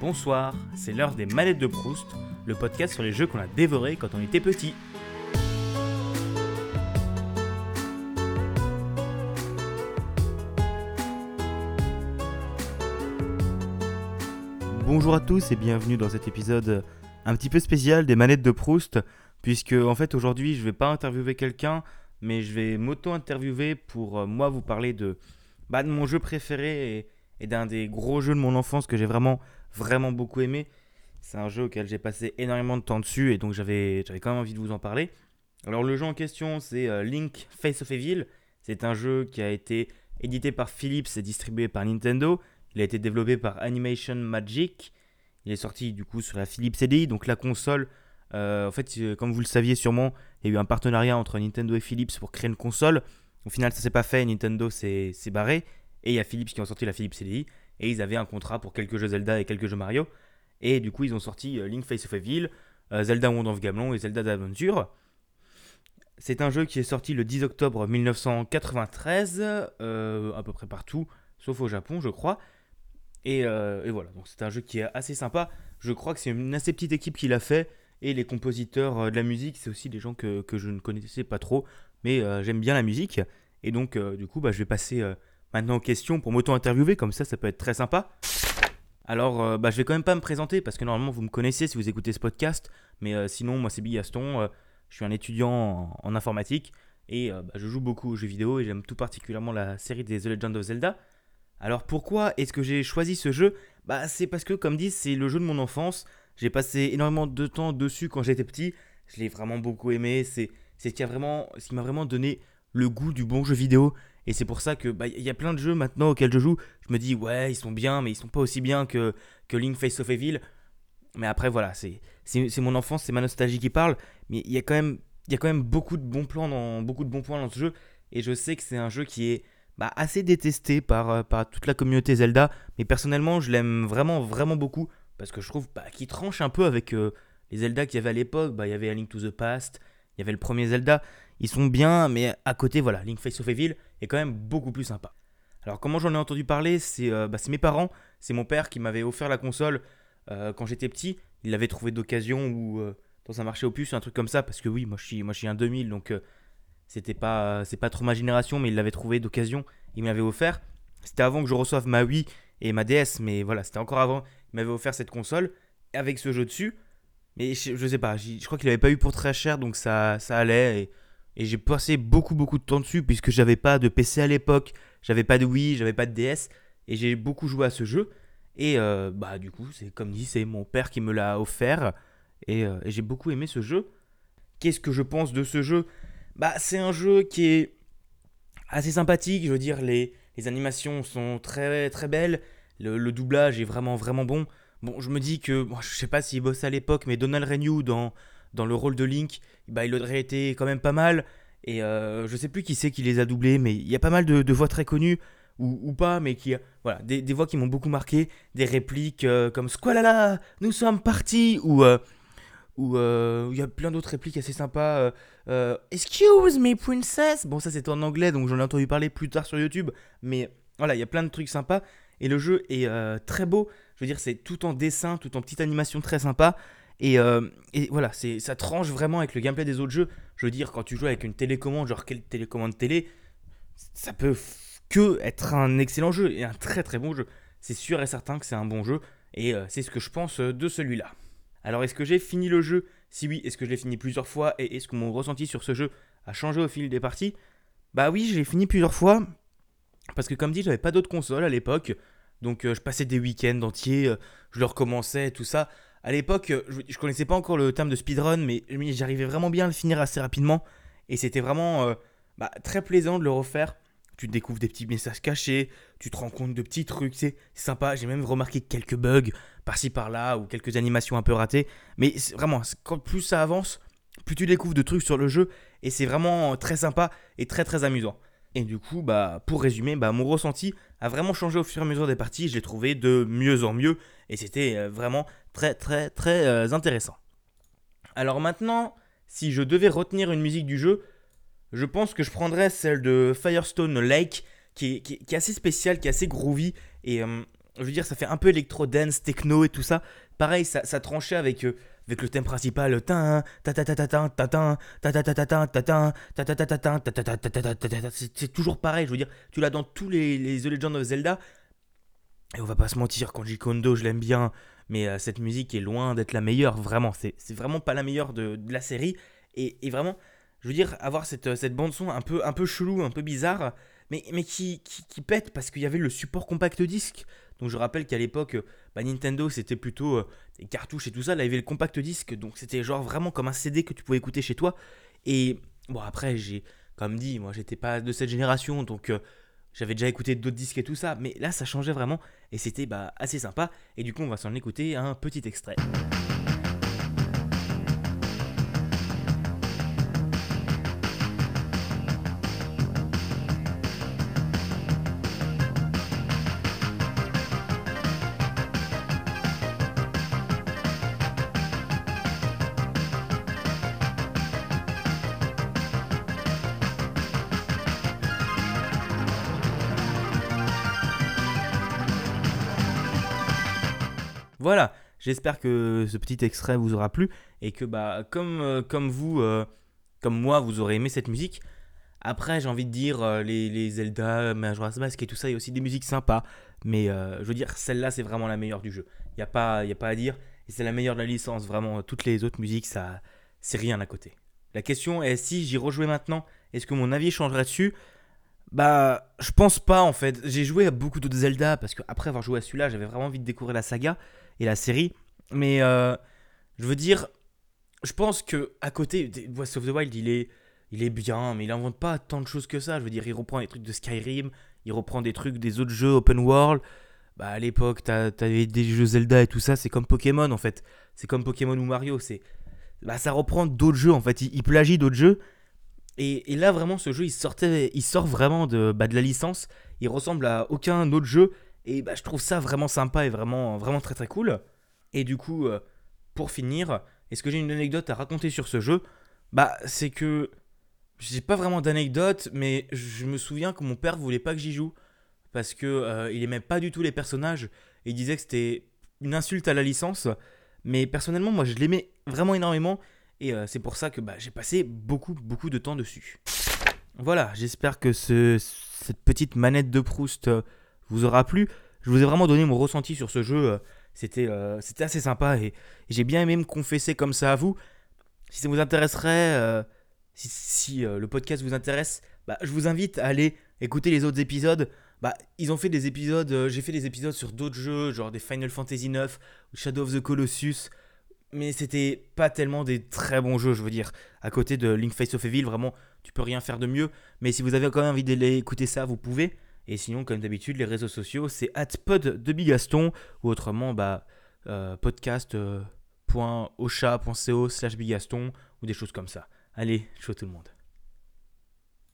Bonsoir, c'est l'heure des manettes de Proust, le podcast sur les jeux qu'on a dévorés quand on était petit. Bonjour à tous et bienvenue dans cet épisode un petit peu spécial des manettes de Proust, puisque en fait aujourd'hui je vais pas interviewer quelqu'un, mais je vais m'auto-interviewer pour euh, moi vous parler de, bah, mon jeu préféré et d'un des gros jeux de mon enfance que j'ai vraiment vraiment beaucoup aimé. C'est un jeu auquel j'ai passé énormément de temps dessus et donc j'avais quand même envie de vous en parler. Alors le jeu en question c'est euh, Link Face of Evil. C'est un jeu qui a été édité par Philips et distribué par Nintendo. Il a été développé par Animation Magic. Il est sorti du coup sur la Philips CDI, donc la console. Euh, en fait, euh, comme vous le saviez sûrement, il y a eu un partenariat entre Nintendo et Philips pour créer une console. Au final, ça s'est pas fait. Nintendo s'est barré. Et il y a Philips qui ont sorti la Philips CDI et ils avaient un contrat pour quelques jeux Zelda et quelques jeux Mario. Et du coup, ils ont sorti euh, Link Face of Evil, euh, Zelda Wand of Gamelon et Zelda d'Aventure. C'est un jeu qui est sorti le 10 octobre 1993, euh, à peu près partout, sauf au Japon, je crois. Et, voilà, donc c'est un jeu qui est assez sympa. Je crois que c'est une assez petite équipe qui l'a fait. Et les compositeurs de la musique, c'est aussi des gens que, je ne connaissais pas trop. Mais j'aime bien la musique. Et donc, du coup, bah, je vais passer maintenant aux questions pour m'auto-interviewer, comme ça, ça peut être très sympa. Alors, euh, bah, je vais quand même pas me présenter parce que normalement vous me connaissez si vous écoutez ce podcast, mais euh, sinon, moi c'est Bigaston, euh, je suis un étudiant en, informatique. Et bah, je joue beaucoup aux jeux vidéo et j'aime tout particulièrement la série des The Legend of Zelda. Alors pourquoi est-ce que j'ai choisi ce jeu? Bah c'est parce que comme dit c'est le jeu de mon enfance, j'ai passé énormément de temps dessus quand j'étais petit, je l'ai vraiment beaucoup aimé, c'est ce qui vraiment, ce qui m'a vraiment donné le goût du bon jeu vidéo et c'est pour ça que bah, il y a plein de jeux maintenant auxquels je joue. Je me dis ouais ils sont bien mais ils sont pas aussi bien que, que Link Face of Evil. Mais après voilà c'est c'est mon enfance, c'est ma nostalgie qui parle. Mais il y a quand même il y a quand même beaucoup de bons plans dans beaucoup de bons points dans ce jeu. Et je sais que c'est un jeu qui est bah, assez détesté par, euh, par toute la communauté Zelda. Mais personnellement je l'aime vraiment vraiment beaucoup parce que je trouve bah, qu'il tranche un peu avec euh, les Zelda qu'il y avait à l'époque. Bah, il y avait A Link to the Past, il y avait le premier Zelda ils sont bien, mais à côté, voilà, Link Face of Evil est quand même beaucoup plus sympa. Alors comment j'en ai entendu parler euh, bah, C'est mes parents, c'est mon père qui m'avait offert la console euh, quand j'étais petit. Il l'avait trouvé d'occasion ou euh, dans un marché aux puces, un truc comme ça, parce que oui, moi je suis, moi, je suis un 2000, donc c'était pas, c'est pas trop ma génération, mais il l'avait trouvé d'occasion, il m'avait offert. C'était avant que je reçoive ma Wii et ma DS, mais voilà, c'était encore avant. Il m'avait offert cette console avec ce jeu dessus. Mais je, sais pas, je crois qu'il n'avait pas eu pour très cher, donc ça, ça allait. Et j'ai passé beaucoup beaucoup de temps dessus puisque j'avais pas de PC à l'époque, j'avais pas de Wii, j'avais pas de DS et j'ai beaucoup joué à ce jeu. Et euh, bah du coup, c'est comme dit, c'est mon père qui me l'a offert et, euh, j'ai beaucoup aimé ce jeu. Qu'est-ce que je pense de ce jeu? Bah c'est un jeu qui est assez sympathique, je veux dire les animations sont très très belles, le, doublage est vraiment vraiment bon. Bon, je me dis que, bon, je sais pas s'il bossait à l'époque, mais Donald Renew dans, dans le rôle de Link, bah, il aurait été quand même pas mal. Et euh, je sais plus qui c'est qui les a doublés, mais il y a pas mal de, voix très connues, ou, pas, mais qui. Voilà, des, voix qui m'ont beaucoup marqué, des répliques euh, comme Squalala, nous sommes partis, ou. Euh, ou il y a plein d'autres répliques assez sympas. Excuse me, princess. Bon, ça c'était en anglais, donc j'en ai entendu parler plus tard sur YouTube. Mais voilà, il y a plein de trucs sympas. Et le jeu est très beau. Je veux dire, c'est tout en dessin, tout en petite animation très sympa. Euh, et, voilà, c'est, ça tranche vraiment avec le gameplay des autres jeux. Je veux dire, quand tu joues avec une télécommande, genre quelle télécommande télé, ça peut que être un excellent jeu et un très très bon jeu. C'est sûr et certain que c'est un bon jeu et euh, c'est ce que je pense euh, de celui-là. Alors est-ce que j'ai fini le jeu? Si oui, est-ce que je l'ai fini plusieurs fois et est-ce que mon ressenti sur ce jeu a changé au fil des parties? Bah oui, je l'ai fini plusieurs fois parce que comme dit, j'avais pas d'autres consoles à l'époque. Donc je passais des week-ends entiers, je le recommençais, tout ça à l'époque, je, je, connaissais pas encore le terme de speedrun, mais j'arrivais vraiment bien à le finir assez rapidement. Et c'était vraiment euh, bah, très plaisant de le refaire. Tu découvres des petits messages cachés, tu te rends compte de petits trucs, c'est sympa. J'ai même remarqué quelques bugs par-ci par-là ou quelques animations un peu ratées. Mais vraiment, quand plus ça avance, plus tu découvres de trucs sur le jeu. Et c'est vraiment très sympa et très très amusant. Et du coup, bah, pour résumer, bah, mon ressenti a vraiment changé au fur et à mesure des parties. Je l'ai trouvé de mieux en mieux. Et c'était euh, vraiment très très très euh, intéressant. Alors maintenant, si je devais retenir une musique du jeu, je pense que je prendrais celle de Firestone Lake, qui est, assez spéciale, qui est assez groovy. Et, euh, je veux dire, ça fait un peu électro-dance, techno et tout ça. Pareil, ça, tranchait avec, euh, avec le thème principal. C'est toujours pareil, je veux dire, tu l'as dans tous les, The Legend of Zelda. Et on va pas se mentir, Koji Kondo, je l'aime bien, mais cette musique est loin d'être la meilleure, vraiment. C'est vraiment pas la meilleure de, de la série. Et, et, vraiment, je veux dire, avoir cette, cette bande-son un peu, un peu chelou, un peu bizarre, mais, mais qui, qui, qui pète parce qu'il y avait le support compact disque. Donc je rappelle qu'à l'époque, bah, Nintendo c'était plutôt euh, des cartouches et tout ça. Là il y avait le compact disque, donc c'était genre vraiment comme un CD que tu pouvais écouter chez toi. Et bon après j'ai, comme dit, moi j'étais pas de cette génération, donc euh, j'avais déjà écouté d'autres disques et tout ça. Mais là ça changeait vraiment et c'était bah, assez sympa. Et du coup on va s'en écouter un petit extrait. Voilà, j'espère que ce petit extrait vous aura plu et que bah comme, euh, vous, euh, comme moi, vous aurez aimé cette musique. Après, j'ai envie de dire euh, les, les, Zelda, Majora's Mask et tout ça, il y a aussi des musiques sympas. Mais je veux dire, celle-là, c'est vraiment la meilleure du jeu. Il n'y a, pas, a pas à dire. Et c'est la meilleure de la licence. Vraiment, toutes les autres musiques, ça, c'est rien à côté. La question est si j'y rejouais maintenant, est-ce que mon avis changerait dessus? Bah, je pense pas en fait. J'ai joué à beaucoup d'autres Zelda parce qu'après avoir joué à celui-là, j'avais vraiment envie de découvrir la saga et la série. Mais euh, je veux dire, je pense que à côté, Breath of the Wild, il est, il est bien, mais il invente pas tant de choses que ça. Je veux dire, il reprend des trucs de Skyrim, il reprend des trucs des autres jeux open world. Bah, à l'époque, t'avais des jeux Zelda et tout ça, c'est comme Pokémon en fait. C'est comme Pokémon ou Mario. C'est, bah, ça reprend d'autres jeux en fait. Il, plagie d'autres jeux. Et, et, là, vraiment, ce jeu, il, sortait, il sort vraiment de, bah, de la licence. Il ressemble à aucun autre jeu. Et bah, je trouve ça vraiment sympa et vraiment, très très cool. Et du coup, euh, pour finir, est-ce que j'ai une anecdote à raconter sur ce jeu? Bah, c'est que j'ai pas vraiment d'anecdote, mais je me souviens que mon père voulait pas que j'y joue parce que euh, il aimait pas du tout les personnages et il disait que c'était une insulte à la licence. Mais personnellement, moi, je l'aimais vraiment énormément et euh, c'est pour ça que bah, j'ai passé beaucoup beaucoup de temps dessus. Voilà, j'espère que ce, cette petite manette de Proust vous aura plu. Je vous ai vraiment donné mon ressenti sur ce jeu. Euh, c'était euh, assez sympa et, j'ai bien aimé me confesser comme ça à vous. Si ça vous intéresserait, euh, si, le podcast vous intéresse, bah, je vous invite à aller écouter les autres épisodes. Bah, ils ont fait des épisodes, j'ai fait des épisodes sur d'autres jeux, genre des Final Fantasy 9 ou Shadow of the Colossus. Mais c'était pas tellement des très bons jeux, je veux dire. À côté de Link Face of Evil, vraiment, tu peux rien faire de mieux. Mais si vous avez quand même envie d'aller écouter ça, vous pouvez. Et sinon, comme d'habitude, les réseaux sociaux, c'est pod de Bigaston ou autrement bah, euh, podcast.ocha.co slash Bigaston ou des choses comme ça. Allez, chaud tout le monde.